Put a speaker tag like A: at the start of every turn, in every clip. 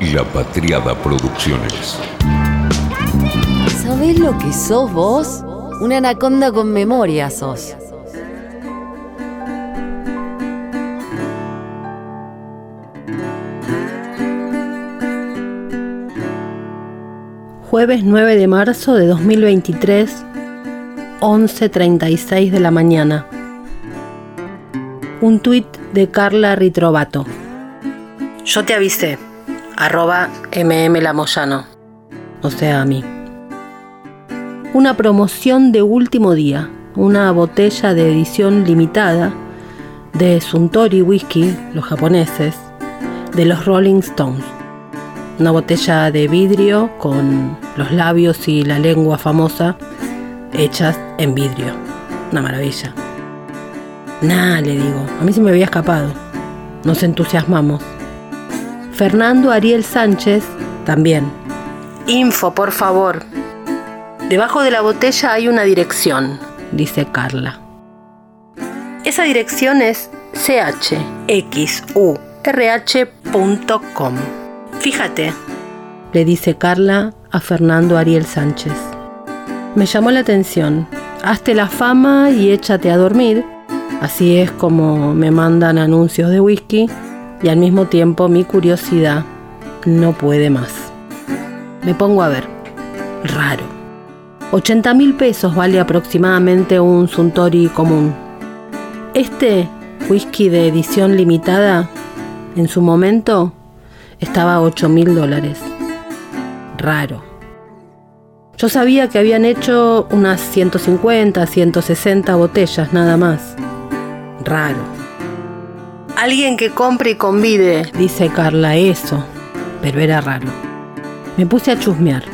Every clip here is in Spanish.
A: La Patriada Producciones.
B: ¿Sabés lo que sos vos? Una anaconda con memoria sos.
C: Jueves 9 de marzo de 2023, 11.36 de la mañana. Un tuit de Carla Ritrovato. Yo te avisé, arroba mm Lamoyano, o sea a mí. Una promoción de último día, una botella de edición limitada de Suntory Whisky, los japoneses, de los Rolling Stones. Una botella de vidrio con los labios y la lengua famosa hechas en vidrio. Una maravilla. Nah, le digo, a mí se me había escapado. Nos entusiasmamos. Fernando Ariel Sánchez también. Info, por favor. Debajo de la botella hay una dirección, dice Carla. Esa dirección es chxurh.com. Fíjate, le dice Carla a Fernando Ariel Sánchez. Me llamó la atención. Hazte la fama y échate a dormir. Así es como me mandan anuncios de whisky y al mismo tiempo mi curiosidad no puede más. Me pongo a ver. Raro. 80 mil pesos vale aproximadamente un Suntory común. Este whisky de edición limitada, en su momento, estaba a 8 mil dólares. Raro. Yo sabía que habían hecho unas 150, 160 botellas nada más. Raro. Alguien que compre y convide, dice Carla, eso. Pero era raro. Me puse a chusmear.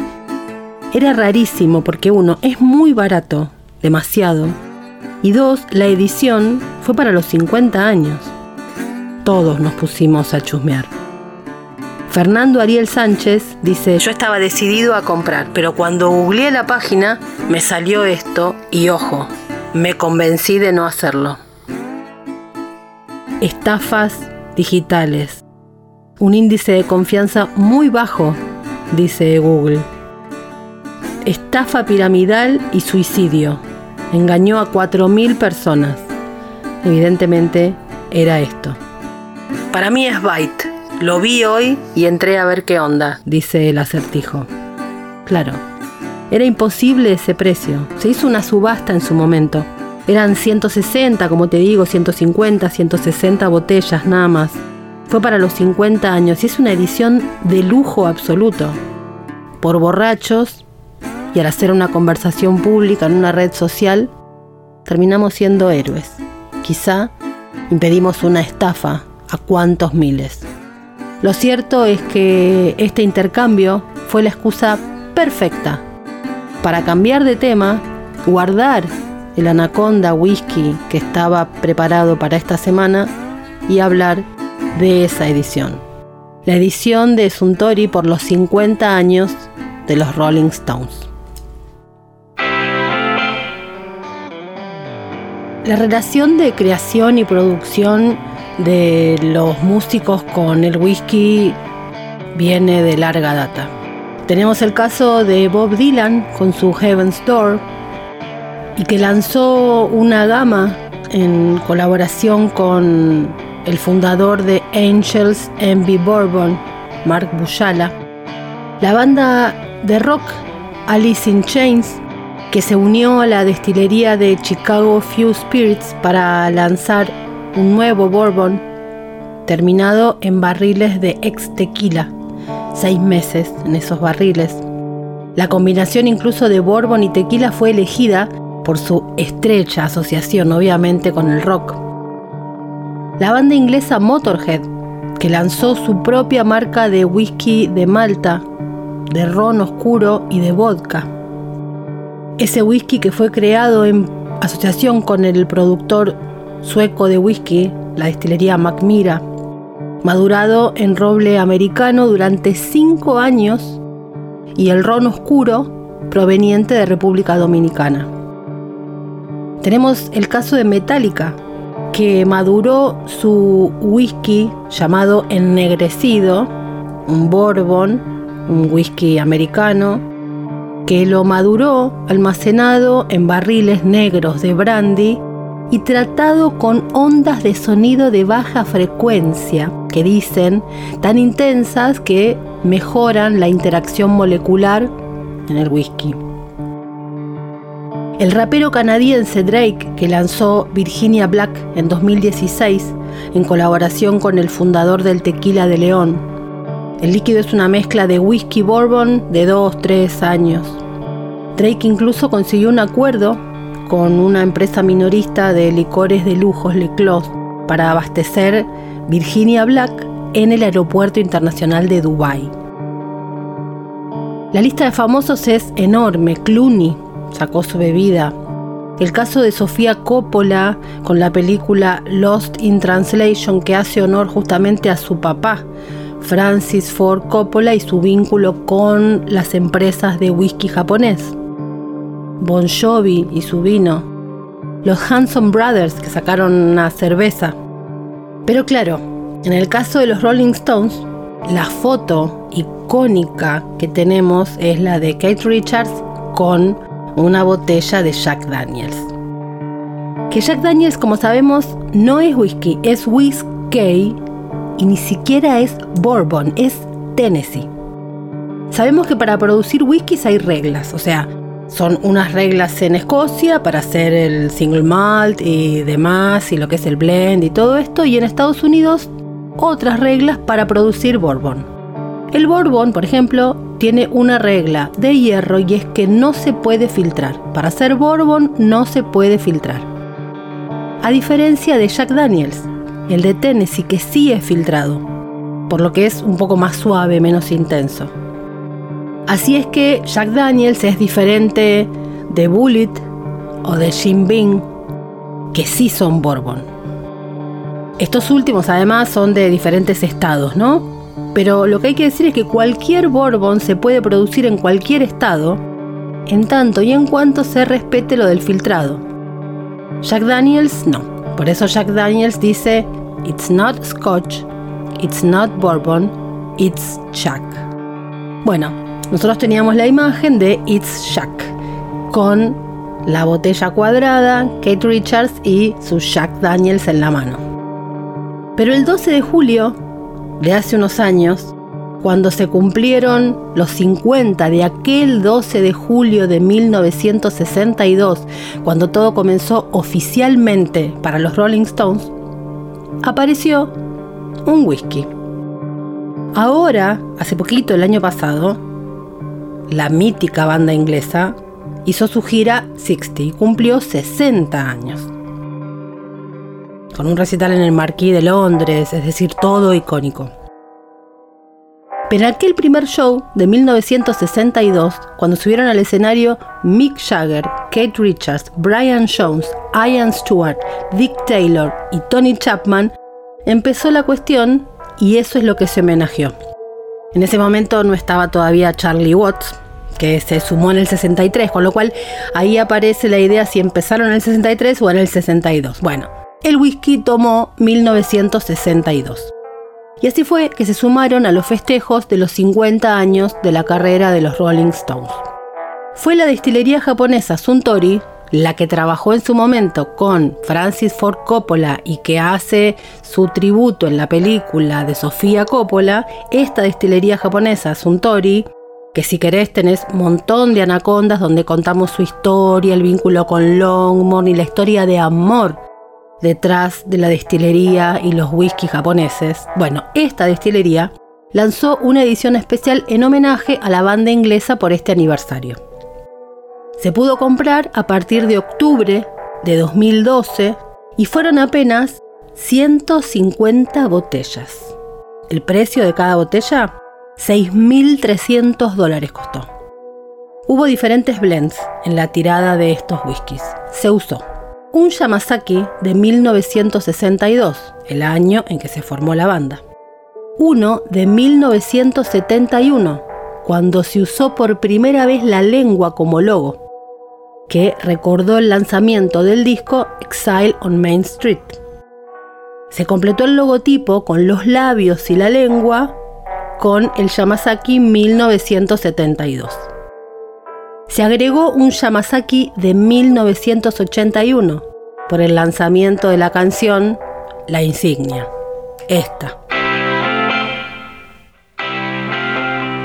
C: Era rarísimo porque uno, es muy barato, demasiado. Y dos, la edición fue para los 50 años. Todos nos pusimos a chusmear. Fernando Ariel Sánchez dice, yo estaba decidido a comprar, pero cuando googleé la página me salió esto y ojo, me convencí de no hacerlo. Estafas digitales. Un índice de confianza muy bajo, dice Google. Estafa piramidal y suicidio. Engañó a 4.000 personas. Evidentemente era esto. Para mí es Byte lo vi hoy y entré a ver qué onda, dice el acertijo. Claro, era imposible ese precio. Se hizo una subasta en su momento. Eran 160, como te digo, 150, 160 botellas nada más. Fue para los 50 años y es una edición de lujo absoluto. Por borrachos y al hacer una conversación pública en una red social, terminamos siendo héroes. Quizá impedimos una estafa a cuantos miles. Lo cierto es que este intercambio fue la excusa perfecta para cambiar de tema, guardar el anaconda whisky que estaba preparado para esta semana y hablar de esa edición. La edición de Suntory por los 50 años de los Rolling Stones. La relación de creación y producción de los músicos con el whisky viene de larga data. Tenemos el caso de Bob Dylan con su Heaven's Door y que lanzó una gama en colaboración con el fundador de Angels Envy Bourbon, Mark Bujala. La banda de rock Alice in Chains, que se unió a la destilería de Chicago Few Spirits para lanzar un nuevo bourbon terminado en barriles de ex tequila, seis meses en esos barriles. La combinación incluso de bourbon y tequila fue elegida por su estrecha asociación obviamente con el rock. La banda inglesa Motorhead, que lanzó su propia marca de whisky de Malta, de ron oscuro y de vodka. Ese whisky que fue creado en asociación con el productor sueco de whisky, la destilería Macmira, madurado en roble americano durante cinco años y el ron oscuro proveniente de República Dominicana. Tenemos el caso de Metallica, que maduró su whisky llamado ennegrecido un bourbon, un whisky americano, que lo maduró almacenado en barriles negros de brandy y tratado con ondas de sonido de baja frecuencia, que dicen tan intensas que mejoran la interacción molecular en el whisky. El rapero canadiense Drake, que lanzó Virginia Black en 2016 en colaboración con el fundador del Tequila de León. El líquido es una mezcla de whisky bourbon de 2-3 años. Drake incluso consiguió un acuerdo con una empresa minorista de licores de lujos Leclos para abastecer Virginia Black en el aeropuerto internacional de Dubái. La lista de famosos es enorme. Clooney sacó su bebida. El caso de Sofía Coppola con la película Lost in Translation que hace honor justamente a su papá, Francis Ford Coppola y su vínculo con las empresas de whisky japonés. Bon Jovi y su vino, los Hanson Brothers que sacaron una cerveza. Pero claro, en el caso de los Rolling Stones, la foto icónica que tenemos es la de Kate Richards con una botella de Jack Daniels. Que Jack Daniels, como sabemos, no es whisky, es whisky y ni siquiera es bourbon, es Tennessee. Sabemos que para producir whiskies hay reglas, o sea, son unas reglas en Escocia para hacer el single malt y demás, y lo que es el blend y todo esto, y en Estados Unidos otras reglas para producir bourbon. El bourbon, por ejemplo, tiene una regla de hierro y es que no se puede filtrar. Para hacer bourbon no se puede filtrar. A diferencia de Jack Daniels, el de Tennessee que sí es filtrado, por lo que es un poco más suave, menos intenso. Así es que Jack Daniels es diferente de Bullet o de Jim Beam, que sí son Bourbon. Estos últimos además son de diferentes estados, ¿no? Pero lo que hay que decir es que cualquier Bourbon se puede producir en cualquier estado, en tanto y en cuanto se respete lo del filtrado. Jack Daniels no. Por eso Jack Daniels dice, It's not Scotch, it's not Bourbon, it's Jack. Bueno, nosotros teníamos la imagen de It's Jack, con la botella cuadrada, Kate Richards y su Jack Daniels en la mano. Pero el 12 de julio de hace unos años, cuando se cumplieron los 50 de aquel 12 de julio de 1962, cuando todo comenzó oficialmente para los Rolling Stones, apareció un whisky. Ahora, hace poquito, el año pasado, la mítica banda inglesa, hizo su gira 60 y cumplió 60 años. Con un recital en el Marquis de Londres, es decir, todo icónico. Pero aquel primer show de 1962, cuando subieron al escenario Mick Jagger, Kate Richards, Brian Jones, Ian Stewart, Dick Taylor y Tony Chapman, empezó la cuestión y eso es lo que se homenajeó. En ese momento no estaba todavía Charlie Watts, que se sumó en el 63, con lo cual ahí aparece la idea si empezaron en el 63 o en el 62. Bueno, el whisky tomó 1962. Y así fue que se sumaron a los festejos de los 50 años de la carrera de los Rolling Stones. Fue la destilería japonesa Suntory la que trabajó en su momento con Francis Ford Coppola y que hace su tributo en la película de Sofía Coppola, esta destilería japonesa Suntory, que si querés tenés un montón de anacondas donde contamos su historia, el vínculo con Longmore y la historia de amor detrás de la destilería y los whisky japoneses. Bueno, esta destilería lanzó una edición especial en homenaje a la banda inglesa por este aniversario. Se pudo comprar a partir de octubre de 2012 y fueron apenas 150 botellas. El precio de cada botella, 6.300 dólares costó. Hubo diferentes blends en la tirada de estos whiskies. Se usó un Yamazaki de 1962, el año en que se formó la banda. Uno de 1971, cuando se usó por primera vez la lengua como logo que recordó el lanzamiento del disco Exile on Main Street. Se completó el logotipo con los labios y la lengua con el Yamazaki 1972. Se agregó un Yamazaki de 1981 por el lanzamiento de la canción La Insignia, esta.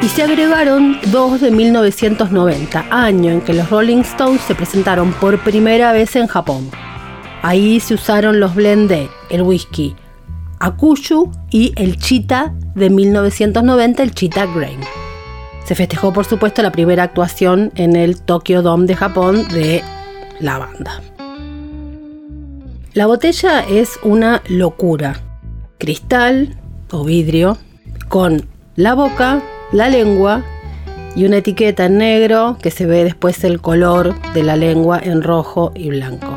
C: Y se agregaron dos de 1990, año en que los Rolling Stones se presentaron por primera vez en Japón. Ahí se usaron los blends de el whisky Akushu y el Chita de 1990, el Chita Grain. Se festejó por supuesto la primera actuación en el Tokyo Dome de Japón de la banda. La botella es una locura. Cristal o vidrio con la boca, la lengua y una etiqueta en negro que se ve después el color de la lengua en rojo y blanco.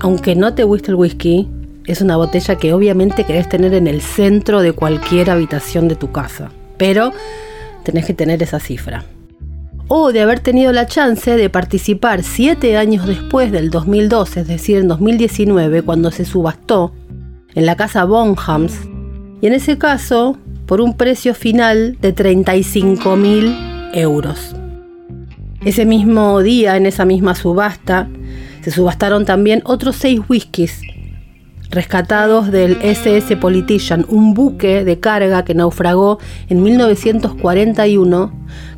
C: Aunque no te guste el whisky, es una botella que obviamente querés tener en el centro de cualquier habitación de tu casa, pero tenés que tener esa cifra. O de haber tenido la chance de participar siete años después del 2012, es decir, en 2019, cuando se subastó en la casa Bonhams, y en ese caso por un precio final de 35 mil euros. Ese mismo día, en esa misma subasta, se subastaron también otros seis whiskies rescatados del SS Politician, un buque de carga que naufragó en 1941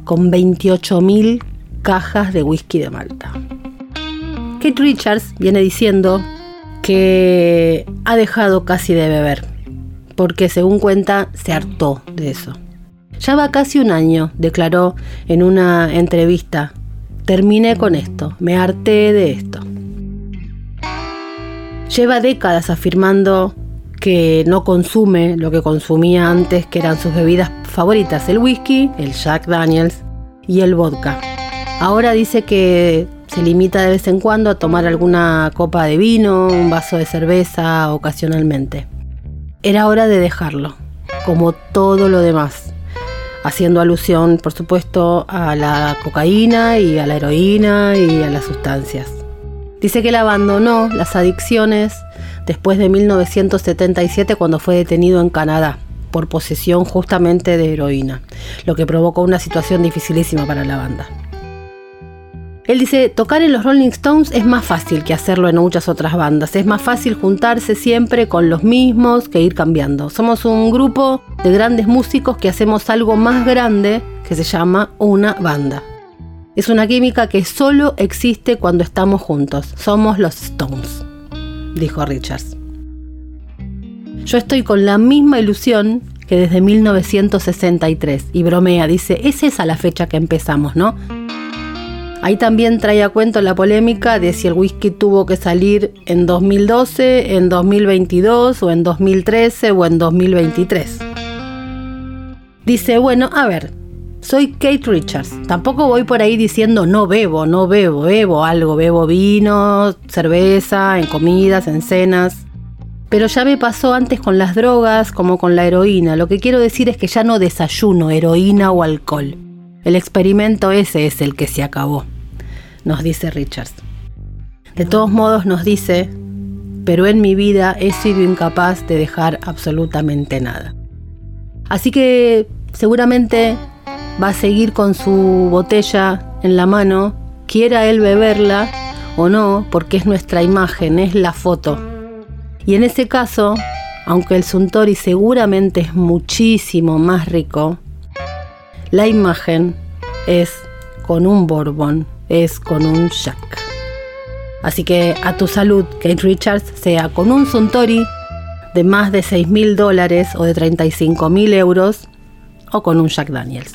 C: con 28.000 cajas de whisky de Malta. Kate Richards viene diciendo que ha dejado casi de beber, porque según cuenta se hartó de eso. Ya va casi un año, declaró en una entrevista. Terminé con esto, me harté de esto. Lleva décadas afirmando que no consume lo que consumía antes, que eran sus bebidas favoritas, el whisky, el Jack Daniels y el vodka. Ahora dice que se limita de vez en cuando a tomar alguna copa de vino, un vaso de cerveza ocasionalmente. Era hora de dejarlo, como todo lo demás, haciendo alusión, por supuesto, a la cocaína y a la heroína y a las sustancias. Dice que él abandonó las adicciones después de 1977 cuando fue detenido en Canadá por posesión justamente de heroína, lo que provocó una situación dificilísima para la banda. Él dice, tocar en los Rolling Stones es más fácil que hacerlo en muchas otras bandas, es más fácil juntarse siempre con los mismos que ir cambiando. Somos un grupo de grandes músicos que hacemos algo más grande que se llama una banda. Es una química que solo existe cuando estamos juntos. Somos los Stones, dijo Richards. Yo estoy con la misma ilusión que desde 1963 y bromea, dice, es esa la fecha que empezamos, ¿no? Ahí también trae a cuento la polémica de si el whisky tuvo que salir en 2012, en 2022 o en 2013 o en 2023. Dice, bueno, a ver, soy Kate Richards. Tampoco voy por ahí diciendo no bebo, no bebo, bebo algo, bebo vino, cerveza, en comidas, en cenas. Pero ya me pasó antes con las drogas como con la heroína. Lo que quiero decir es que ya no desayuno heroína o alcohol. El experimento ese es el que se acabó, nos dice Richards. De todos modos nos dice, pero en mi vida he sido incapaz de dejar absolutamente nada. Así que seguramente va a seguir con su botella en la mano, quiera él beberla o no, porque es nuestra imagen, es la foto. Y en ese caso, aunque el Suntory seguramente es muchísimo más rico, la imagen es con un Bourbon, es con un Jack. Así que a tu salud, Kate Richards, sea con un Suntory de más de 6 mil dólares o de 35 mil euros o con un Jack Daniels.